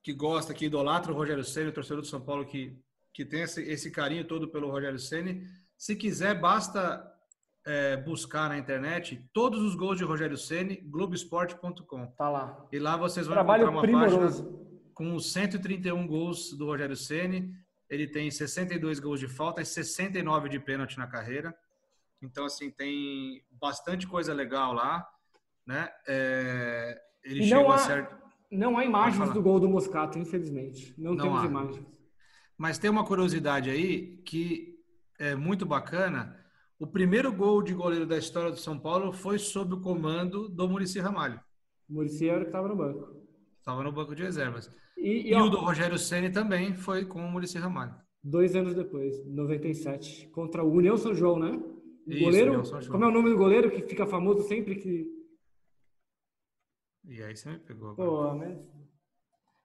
que gosta, que idolatra o Rogério Ceni, o torcedor do São Paulo que que tem esse, esse carinho todo pelo Rogério Ceni, se quiser basta é, buscar na internet todos os gols de Rogério Ceni, Globoesporte.com.
Tá lá.
E lá vocês vão
Trabalho
encontrar uma página
primoroso.
com os 131 gols do Rogério Ceni. Ele tem 62 gols de falta e 69 de pênalti na carreira. Então, assim, tem bastante coisa legal lá, né? É, ele
E não
chegou
há-
a ser...
Não há imagens do gol do Moscato, infelizmente. Não,
Não
temos
há.
imagens.
Mas tem uma curiosidade aí que é muito bacana. O primeiro gol de goleiro da história do São Paulo foi sob o comando do Murici Ramalho.
O Muricy era o que estava no banco.
Estava no banco de reservas.
E,
E,
e, ó,
o do Rogério Ceni também foi com o Murici Ramalho.
dois anos depois, 97, contra o União São João, né? O
Isso,
goleiro,
União São João.
como é o nome do goleiro que fica famoso sempre que...
E aí você me pegou agora.
Pô, mas...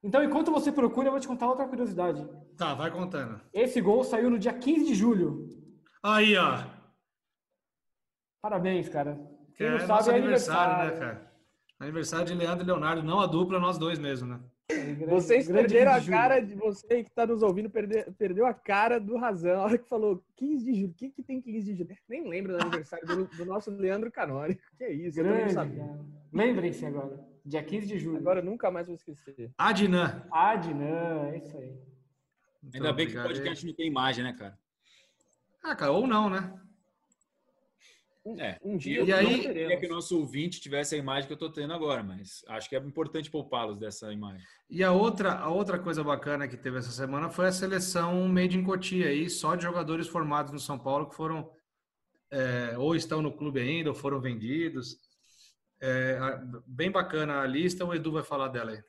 Então, enquanto você procura, eu vou te contar outra curiosidade.
Tá, vai contando.
Esse gol saiu no dia 15 de julho.
Aí, ó.
Parabéns, cara. Quem
É
não
nosso
sabe é
aniversário,
aniversário.
né, cara? Aniversário de Leandro e Leonardo, não a dupla, nós dois mesmo, né?
Grande-
Vocês
grande
perderam a
15 de julho.
cara de você que está nos ouvindo, perde- perdeu a cara do razão. A hora que falou 15 de julho, o que, que tem 15 de julho? Nem lembro do aniversário do, do nosso Leandro Canoni. Que é isso, eu também não
Grande,
sabia.
Lembrem-se agora. Dia 15 de julho.
Agora eu nunca mais vou esquecer.
Adnan.
Adnan, é isso aí.
Ainda bem que o
aí.
podcast não tem imagem, né, cara?
Ah, cara, ou não, né?
É.
Um dia.
E aí-
não
Eu queria
teremos.
que o nosso ouvinte tivesse a imagem que eu estou tendo agora, mas acho que é importante poupá-los dessa imagem.
E a outra, a outra coisa bacana que teve essa semana foi a seleção Made in Cotia aí, só de jogadores formados no São Paulo que foram é, ou estão no clube ainda ou foram vendidos. É, bem bacana a lista, o Edu vai falar dela aí.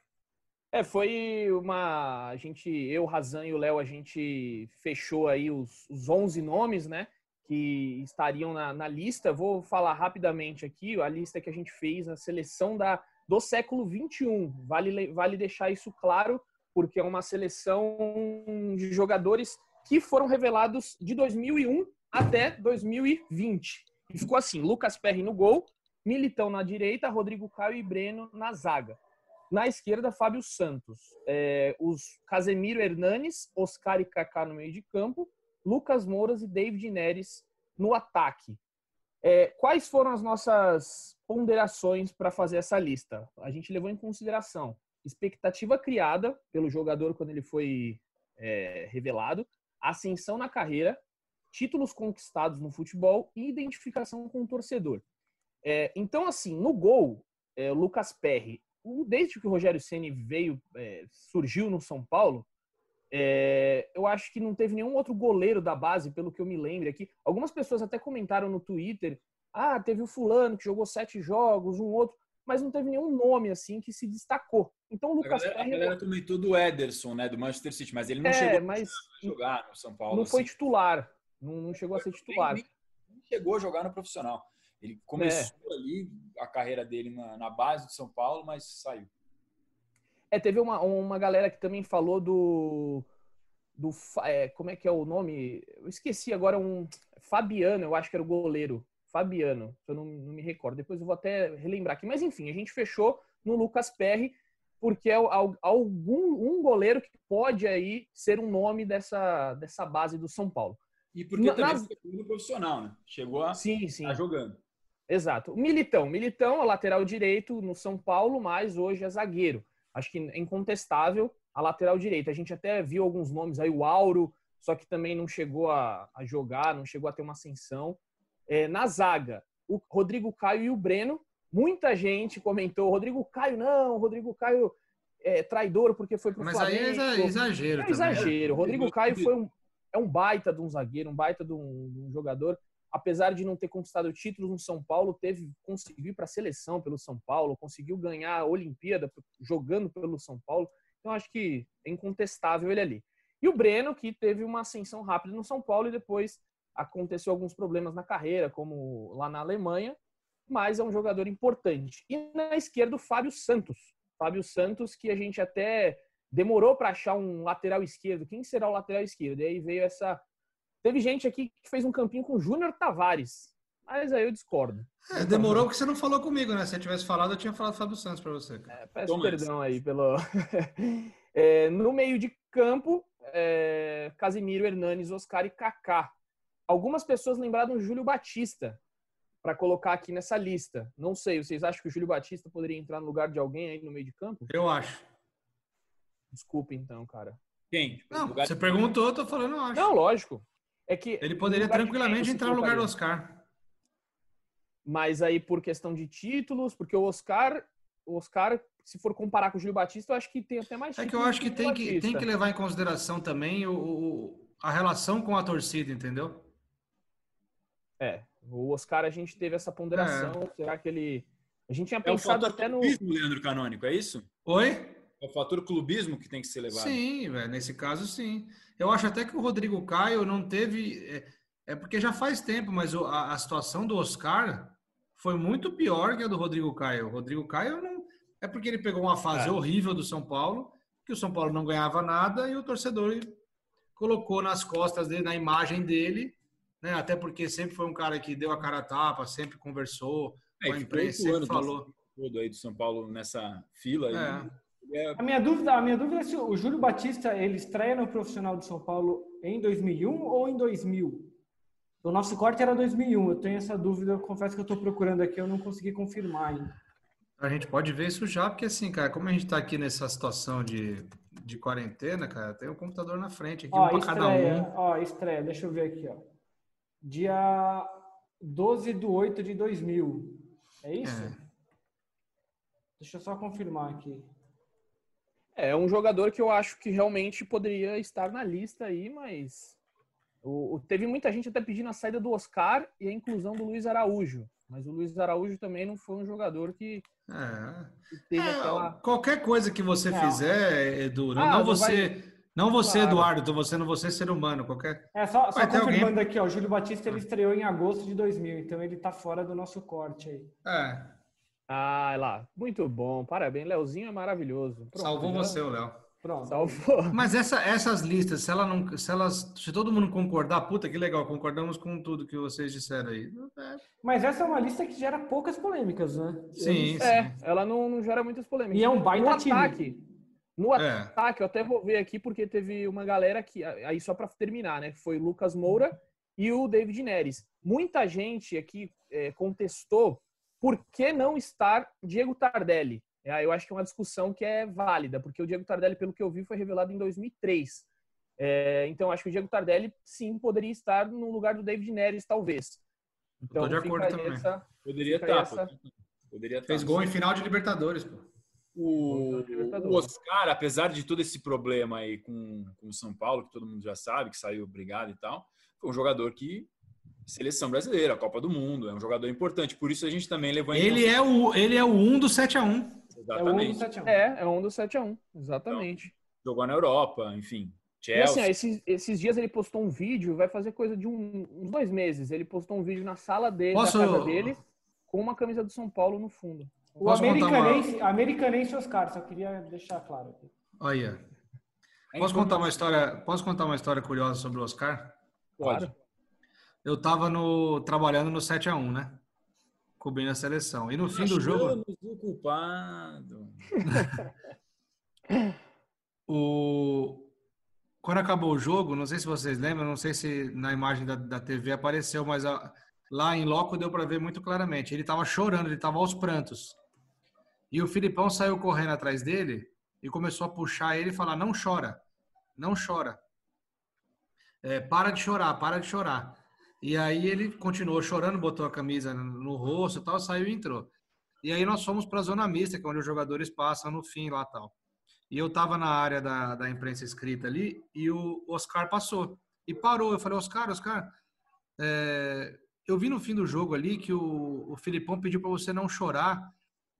É, foi uma. A gente, eu, Razan e o Léo, a gente fechou aí os, os 11 nomes, né? Que estariam na, na lista. Vou falar rapidamente aqui a lista que a gente fez na seleção da, do século XXI. Vale, le- vale deixar isso claro, porque é uma seleção de jogadores que foram revelados de 2001 até 2020. E ficou assim: Lucas Perry no gol, Militão na direita, Rodrigo Caio e Breno na zaga. Na esquerda, Fábio Santos. É, os Casemiro Hernanes, Oscar e Kaká no meio de campo, Lucas Mouras e David Neres no ataque. É, quais foram as nossas ponderações para fazer essa lista? A gente levou em consideração expectativa criada pelo jogador quando ele foi é, revelado, ascensão na carreira, títulos conquistados no futebol e identificação com o torcedor. É, então, assim, no gol, é, o Lucas Perry, desde que o Rogério Ceni veio, é, surgiu no São Paulo, é, eu acho que não teve nenhum outro goleiro da base, pelo que eu me lembro aqui. Algumas pessoas até comentaram no Twitter: ah, teve o fulano que jogou sete jogos, um outro, mas não teve nenhum nome assim que se destacou. Então, o
A
Lucas
galera, a
Perry
galera comentou do Ederson, né, do Manchester City, mas ele não
é,
chegou
mas
a jogar no São Paulo.
não foi
assim.
titular, não, não chegou a ser titular.
Nem, nem chegou a jogar no profissional. Ele começou ali a carreira dele na, na base do São Paulo, mas saiu.
É, teve uma, uma galera que também falou do. do é, como é que é o nome? Eu esqueci agora um. Fabiano, eu acho que era o goleiro. Fabiano, eu não, não me recordo. Depois eu vou até relembrar aqui. Mas enfim, a gente fechou no Lucas Perry, porque é al- algum um goleiro que pode aí ser um nome dessa, dessa base do São Paulo.
E porque
Na-
também
nas-
foi profissional, né? Chegou a
Sim, sim.
tá jogando.
Exato. O Militão. Militão é lateral direito no São Paulo, mas hoje é zagueiro. Acho que é incontestável a lateral direita. A gente até viu alguns nomes aí, o Auro, só que também não chegou a, a jogar, não chegou a ter uma ascensão. É, na zaga, o Rodrigo Caio e o Breno. Muita gente comentou, Rodrigo Caio não, Rodrigo Caio é traidor porque foi pro
Mas aí
Flamengo.
é exa- exagero
É
também. né?
exagero. O Rodrigo Caio foi um, é um baita de um zagueiro, um baita de um, de um jogador. Apesar de não ter conquistado títulos no São Paulo, teve conseguiu ir para a seleção pelo São Paulo, conseguiu ganhar a Olimpíada jogando pelo São Paulo. Então acho que é incontestável ele ali. E o Breno, que teve uma ascensão rápida no São Paulo e depois aconteceu alguns problemas na carreira, como lá na Alemanha, mas é um jogador importante. E na esquerda, o Fábio Santos. Fábio Santos, que a gente até demorou para achar um lateral esquerdo. Quem será o lateral esquerdo? E aí veio essa. Teve gente aqui que fez um campinho com o Júnior Tavares. Mas aí eu discordo.
É, demorou porque você não falou comigo, né? Se eu tivesse falado, eu tinha falado Fábio Santos pra você.
É, peço
Toma
perdão aí pelo. É, no meio de campo, é, Casimiro, Hernanes, Oscar e Kaká. Algumas pessoas lembraram o Júlio Batista para colocar aqui nessa lista. Não sei, vocês acham que o Júlio Batista poderia entrar no lugar de alguém aí no meio de campo?
Eu acho.
Desculpa então, cara.
Quem?
Não,
Lugar-
você perguntou, eu tô falando, eu acho.
Não, lógico. É que
Ele poderia tranquilamente entrar no lugar do? Oscar.
Mas aí por questão de títulos, porque o Oscar, o Oscar, se for comparar com o Júlio Batista, eu acho que tem até mais
É que eu acho que
o
tem
Júlio
que, tem
Batista.
que levar em consideração também o, o- a relação com a torcida, entendeu?
É, o Oscar a gente teve essa ponderação. Será que ele. A gente tinha
É
pensado até no.
Leandro Canônico, é isso?
Oi?
É o fator clubismo que tem que ser levado.
Sim, velho, nesse caso sim. Eu acho até que o Rodrigo Caio não teve. É, é porque já faz tempo, mas a, a situação do Oscar foi muito pior que a do Rodrigo Caio. O Rodrigo Caio não. É porque ele pegou uma fase
É.
horrível do São Paulo, que o São Paulo não ganhava nada e o torcedor colocou nas costas dele, na imagem dele, né? Até porque sempre foi um cara que deu a cara a tapa, sempre conversou
É,
com a imprensa, sempre falou.
todo aí do São Paulo nessa fila.
É.
E, é,
A minha dúvida, a minha dúvida é se o Júlio Batista ele estreia no profissional de São Paulo em 2001 ou em 2000. O nosso corte era 2001. Eu tenho essa dúvida. Eu confesso que eu estou procurando aqui. Eu não consegui confirmar ainda.
A gente pode ver isso já, porque assim, cara, como a gente tá aqui nessa situação de, de quarentena, cara, tem um computador na frente aqui, um
Ó,
pra cada um.
estreia, ó, estreia. Deixa eu ver aqui, ó. Dia 12 de 8 de 2000. É isso?
É.
Deixa eu só confirmar aqui.
É um jogador que eu acho que realmente poderia estar na lista aí, mas o, o- teve muita gente até pedindo a saída do Oscar e a inclusão do Luiz Araújo. Mas o Luiz Araújo também não foi um jogador que,
É.
que teve
É,
aquela.
Qualquer coisa que você
É.
fizer, Edu, não,
Ah,
não
não
você, não você,
Claro.
Eduardo, tô você, não você ser humano, qualquer.
É, só, só
Vai
confirmando aqui, ó, o Júlio Batista ele estreou em agosto de 2000, então ele tá fora do nosso corte aí.
É,
Ah, lá. Muito bom. Parabéns. Leozinho é maravilhoso. Pronto,
salvou
já-
você, o Léo.
Pronto.
Salvou.
Mas essa- essas listas, se ela não, se elas, se todo mundo concordar, puta que legal, concordamos com tudo que vocês disseram aí. É,
Mas essa é uma lista que gera poucas polêmicas, né?
sim,
É,
sim.
ela não, não gera muitas polêmicas.
E é um baita
no
time.
ataque. No
É.
ataque, eu até vou ver aqui, porque teve uma galera que. Aí, só para terminar, né? Foi o Lucas Moura e o David Neres. Muita gente aqui é, contestou por que não estar Diego Tardelli. É, eu acho que é uma discussão que é válida, porque o Diego Tardelli, pelo que eu vi, foi revelado em 2003. É, então, acho que o Diego Tardelli, sim, poderia estar no lugar do David Neres, talvez. Então,
de acordo também.
essa-
Poderia estar.
essa-
Poderia estar.
Fez gol em final de Libertadores, pô.
O, o Oscar, apesar de todo esse problema aí com, com o São Paulo, que todo mundo já sabe, que saiu brigado e tal, foi um jogador que. Seleção brasileira, Copa do Mundo, é um jogador importante. Por isso a gente também levou em
Ele é o, ele é o 1 do 7 a 1
É o 1 do
Exatamente.
7 a 1.
É, é um dos 7 a 1 exatamente.
Jogou na Europa, enfim.
E assim,
Chelsea.
ó, esses, esses dias ele postou um vídeo, vai fazer coisa de um- uns dois meses. Ele postou um vídeo na sala dele,
Posso-
na casa dele, com uma camisa do São Paulo no fundo.
O
Posso contar uma-
americanense, americanense Oscar, só queria deixar claro aqui.
Olha.
É
Posso contar uma história, posso contar uma história curiosa sobre o Oscar?
Pode.
Eu tava no, trabalhando no 7 a 1 né? Cobrindo a seleção. E no fim do jogo,
o culpado.
o... quando acabou o jogo, não sei se vocês lembram, não sei se na imagem da, da TV apareceu, mas a- lá em loco deu para ver muito claramente. Ele tava chorando, ele tava aos prantos. E o Filipão saiu correndo atrás dele e começou a puxar ele e falar: Não chora, não chora. É, para de chorar, para de chorar. E aí ele continuou chorando, botou a camisa no rosto tal, saiu e entrou. E aí nós fomos para a zona mista, que é onde os jogadores passam no fim lá tal. E eu tava na área da, da imprensa escrita ali e o Oscar passou. E parou. Eu falei, Oscar, Oscar, é, eu vi no fim do jogo ali que o, o Filipão pediu para você não chorar,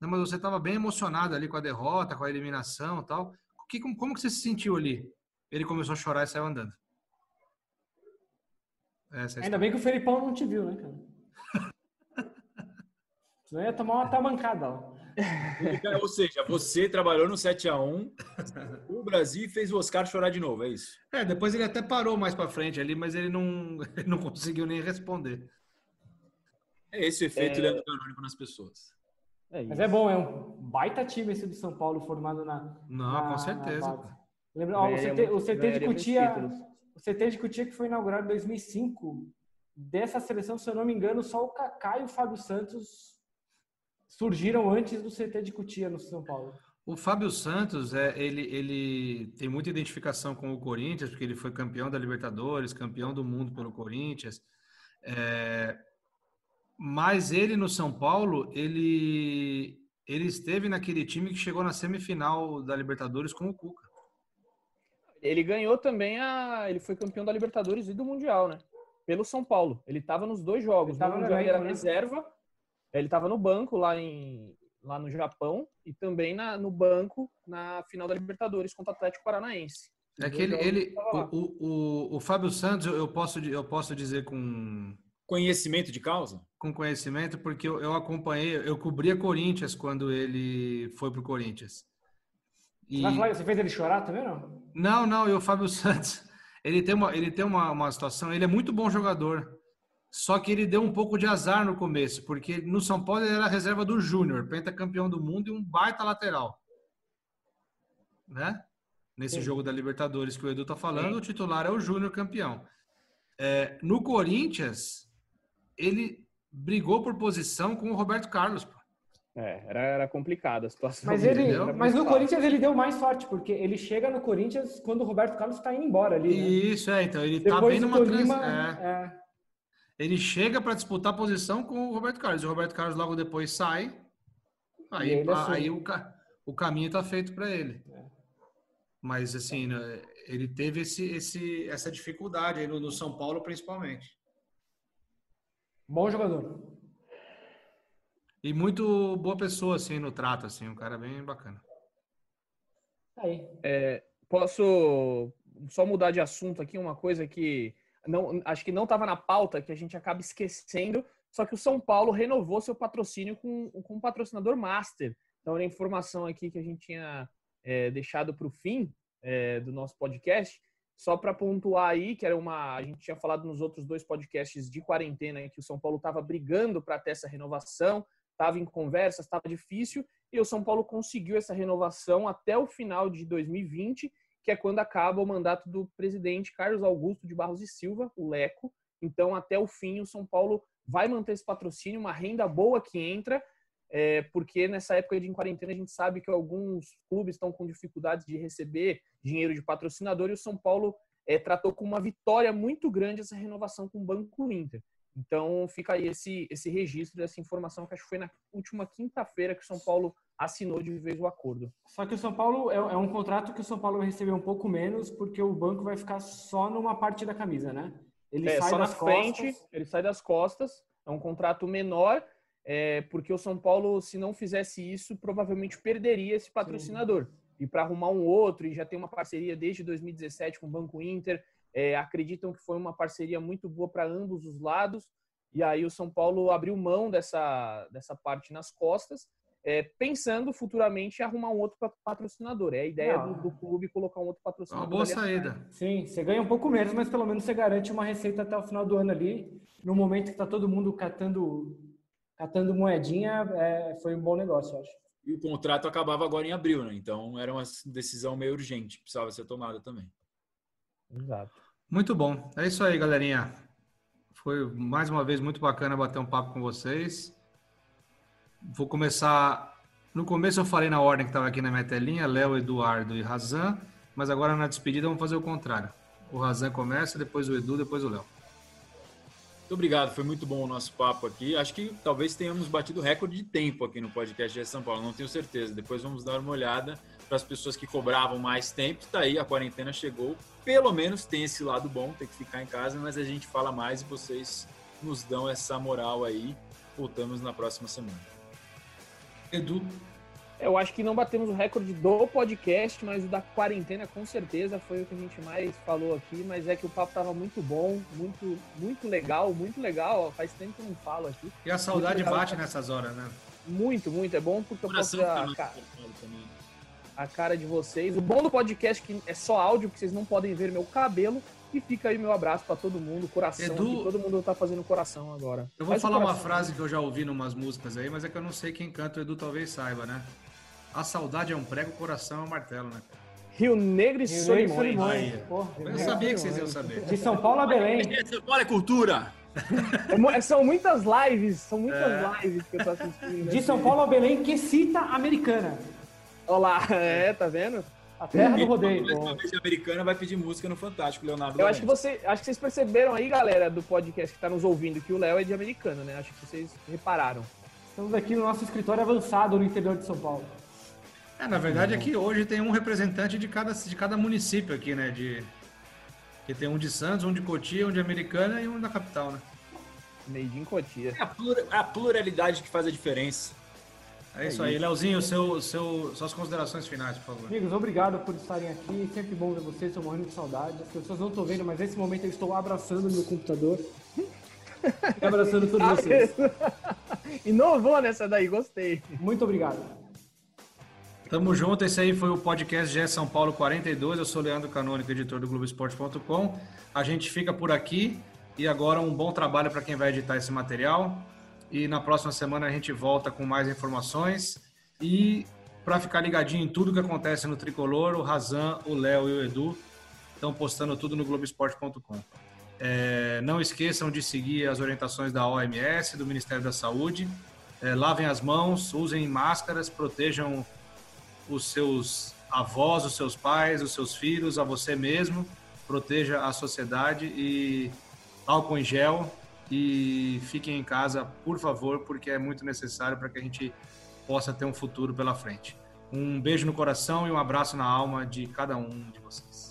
né, mas você estava bem emocionado ali com a derrota, com a eliminação tal. Que, como, como que você se sentiu ali? Ele começou a chorar e saiu andando. Essa é
Ainda bem que o Felipão não te viu, né, cara? Senão ia tomar uma tamancada, ó.
Ou seja, você trabalhou no 7x1 o Brasil fez o Oscar chorar de novo, é isso?
É, depois ele até parou mais para frente ali, mas ele não, ele não conseguiu nem responder.
É esse o efeito Leandro Canônico nas pessoas.
É isso.
Mas é bom, é um baita time esse do São Paulo formado na.
Não,
na-
com
na
certeza.
base. Lembra, ó, o, CT, o CT de Cutia,
títulos.
O CT de Cutia que foi inaugurado em 2005. Dessa seleção, se eu não me engano, só o Kaká e o Fábio Santos surgiram antes do CT de Cutia no São Paulo.
O Fábio Santos, é, ele, ele tem muita identificação com o Corinthians, porque ele foi campeão da Libertadores, campeão do mundo pelo Corinthians. É, mas ele no São Paulo, ele, ele esteve naquele time que chegou na semifinal da Libertadores com o Cuca.
Ele ganhou também a. Ele foi campeão da Libertadores e do Mundial, né? Pelo São Paulo. Ele tava nos dois jogos.
Ele tava
no Mundial ele era
né?
reserva. Ele tava no banco lá, em, lá no Japão e também na, no banco na final da Libertadores contra o Atlético Paranaense.
É que ele, ele o, o, o, o Fábio Santos, eu posso, eu posso dizer com,
Conhecimento de causa?
com conhecimento, porque eu, eu acompanhei, eu cobria Corinthians quando ele foi pro Corinthians. E...
Vai falar- Você fez ele chorar também, não?
Não, não, e o Fábio Santos, ele tem uma, ele tem uma, uma situação, ele é muito bom jogador, só que ele deu um pouco de azar no começo, porque no São Paulo ele era a reserva do Júnior, pentacampeão do mundo e um baita lateral. Né? Nesse
Sim.
jogo da Libertadores que o Edu tá falando, o titular é o Júnior campeão. É, no Corinthians, ele brigou por posição com o Roberto Carlos. pô.
É, era, era complicada a situação.
Mas,
dele,
ele, mas no
fácil.
Corinthians ele deu mais sorte, porque ele chega no Corinthians quando o Roberto Carlos está indo embora ali. Né?
Isso, é, então ele tá
Depois
bem
do
numa trans...
Tolima,
é.
é.
ele chega para disputar a posição com o Roberto Carlos. O Roberto Carlos logo depois sai. Aí, aí o, ca- o caminho está feito para ele.
É.
Mas assim, né, ele teve esse, esse, essa dificuldade aí no, no São Paulo, principalmente.
Bom jogador.
E muito boa pessoa, assim, no trato, assim, um cara bem bacana.
Aí.
Posso só mudar de assunto aqui, uma coisa que não, acho que não estava na pauta, que a gente acaba esquecendo, só que o São Paulo renovou seu patrocínio com, com um patrocinador master. Então, era a informação aqui que a gente tinha é, deixado para o fim é, do nosso podcast, só para pontuar aí, que era uma. A gente tinha falado nos outros dois podcasts de quarentena que o São Paulo estava brigando para ter essa renovação, estava em conversas, estava difícil, e o São Paulo conseguiu essa renovação até o final de 2020, que é quando acaba o mandato do presidente Carlos Augusto de Barros e Silva, o Leco. Então, até o fim, o São Paulo vai manter esse patrocínio, uma renda boa que entra, é, porque nessa época de quarentena a gente sabe que alguns clubes estão com dificuldades de receber dinheiro de patrocinador e o São Paulo é, tratou com uma vitória muito grande essa renovação com o Banco Inter. Então fica aí esse, esse registro dessa informação que acho que foi na última quinta-feira que o São Paulo assinou de vez o acordo.
Só que o São Paulo é, é um contrato que o São Paulo vai receber um pouco menos, porque o banco vai ficar só numa parte da camisa, né? Ele
É,
sai
só na
das
frente,
costas.
ele sai das costas, é um contrato menor, é, porque o São Paulo, se não fizesse isso, provavelmente perderia esse patrocinador. E para arrumar um outro, e já tem uma parceria desde 2017 com o Banco Inter, é, acreditam que foi uma parceria muito boa para ambos os lados, e aí o São Paulo abriu mão dessa, dessa parte nas costas, é, pensando futuramente em arrumar um outro pat- patrocinador. É a ideia do, do clube colocar um outro
É
patrocinador.
uma boa
atrás.
saída.
Sim, você ganha um pouco menos, mas pelo menos você garante uma receita até o final do ano ali. No momento que tá todo mundo catando, catando moedinha, é, foi um bom negócio, eu acho.
E o contrato acabava agora em abril, né? Então era uma decisão meio urgente, precisava ser tomada também.
Exato.
Muito bom. É isso aí, galerinha. Foi mais uma vez muito bacana bater um papo com vocês. Vou começar. No começo eu falei na ordem que estava aqui na minha telinha, Léo, Eduardo e Razan, mas agora na despedida vamos fazer o contrário. O Razan começa, depois o Edu, depois o Léo.
Muito obrigado, foi muito bom o nosso papo aqui. Acho que talvez tenhamos batido recorde de tempo aqui no podcast de São Paulo, não tenho certeza. Depois vamos dar uma olhada para as pessoas que cobravam mais tempo. Está aí, a quarentena chegou. Pelo menos tem esse lado bom, tem que ficar em casa, mas a gente fala mais e vocês nos dão essa moral aí. Voltamos na próxima semana.
Edu,
Eu acho que não batemos o recorde do podcast, mas o da quarentena com certeza foi o que a gente mais falou aqui. Mas é que o papo tava muito bom, muito, muito legal, muito legal. Faz tempo que eu não falo aqui.
e a saudade bate nessas horas, né?
Muito, muito. É bom porque eu posso
Coração
ver a,
também,
ca-
também.
A cara de vocês. O bom do podcast é que é só áudio, porque vocês não podem ver meu cabelo. E fica aí meu abraço pra todo mundo, coração.
Edu-
todo mundo tá fazendo coração agora.
Eu vou
Faz
falar uma frase que eu já ouvi em umas músicas aí, mas é que eu não sei quem canta, o Edu talvez saiba, né? A saudade é um prego, o coração é um martelo, né?
Rio Negro e
Rio Negro e
Solimões.
Solimões. Porra, Rio
Eu
Negro
sabia que vocês iam saber.
De São Paulo a Belém.
São Paulo é cultura!
É é- são muitas lives, são muitas
É.
lives que eu tô assistindo.
De São Paulo a Belém, que cita americana.
Olha lá, é, tá vendo?
A terra do rodeio.
mais uma vez, a americana vai pedir música no Fantástico, Leonardo.
Eu acho que, você, acho que vocês perceberam aí, galera, do podcast que tá nos ouvindo, que o Léo é de americano, né? Acho que vocês repararam.
Estamos aqui no nosso escritório avançado no interior de São Paulo.
É, na verdade é que hoje tem um representante de cada, de cada município aqui, né? De, que tem um de Santos, um de Cotia, um de Americana e um da capital, né?
Made in Cotia.
É a, plura- a pluralidade que faz a diferença.
É isso aí. Leozinho, seu, seu, suas considerações finais, por favor.
Amigos, obrigado por estarem aqui. Sempre bom ver vocês, estou morrendo de saudade. As pessoas não estão vendo, mas nesse momento eu estou abraçando meu computador. E abraçando todos vocês.
Inovou nessa daí, gostei.
Muito obrigado.
Tamo junto, esse aí foi o podcast GE São Paulo 42. Eu sou Leandro Canônico, editor do Globoesporte.com. A gente fica por aqui e agora um bom trabalho para quem vai editar esse material. E na próxima semana a gente volta com mais informações. E para ficar ligadinho em tudo que acontece no Tricolor, o Razan, o Léo e o Edu estão postando tudo no Globoesporte.com. É, não esqueçam de seguir as orientações da OMS, do Ministério da Saúde. É, lavem as mãos, usem máscaras, protejam os seus avós, os seus pais, os seus filhos, a você mesmo, proteja a sociedade e álcool em gel, e fiquem em casa, por favor, porque é muito necessário para que a gente possa ter um futuro pela frente. Um beijo no coração e um abraço na alma de cada um de vocês.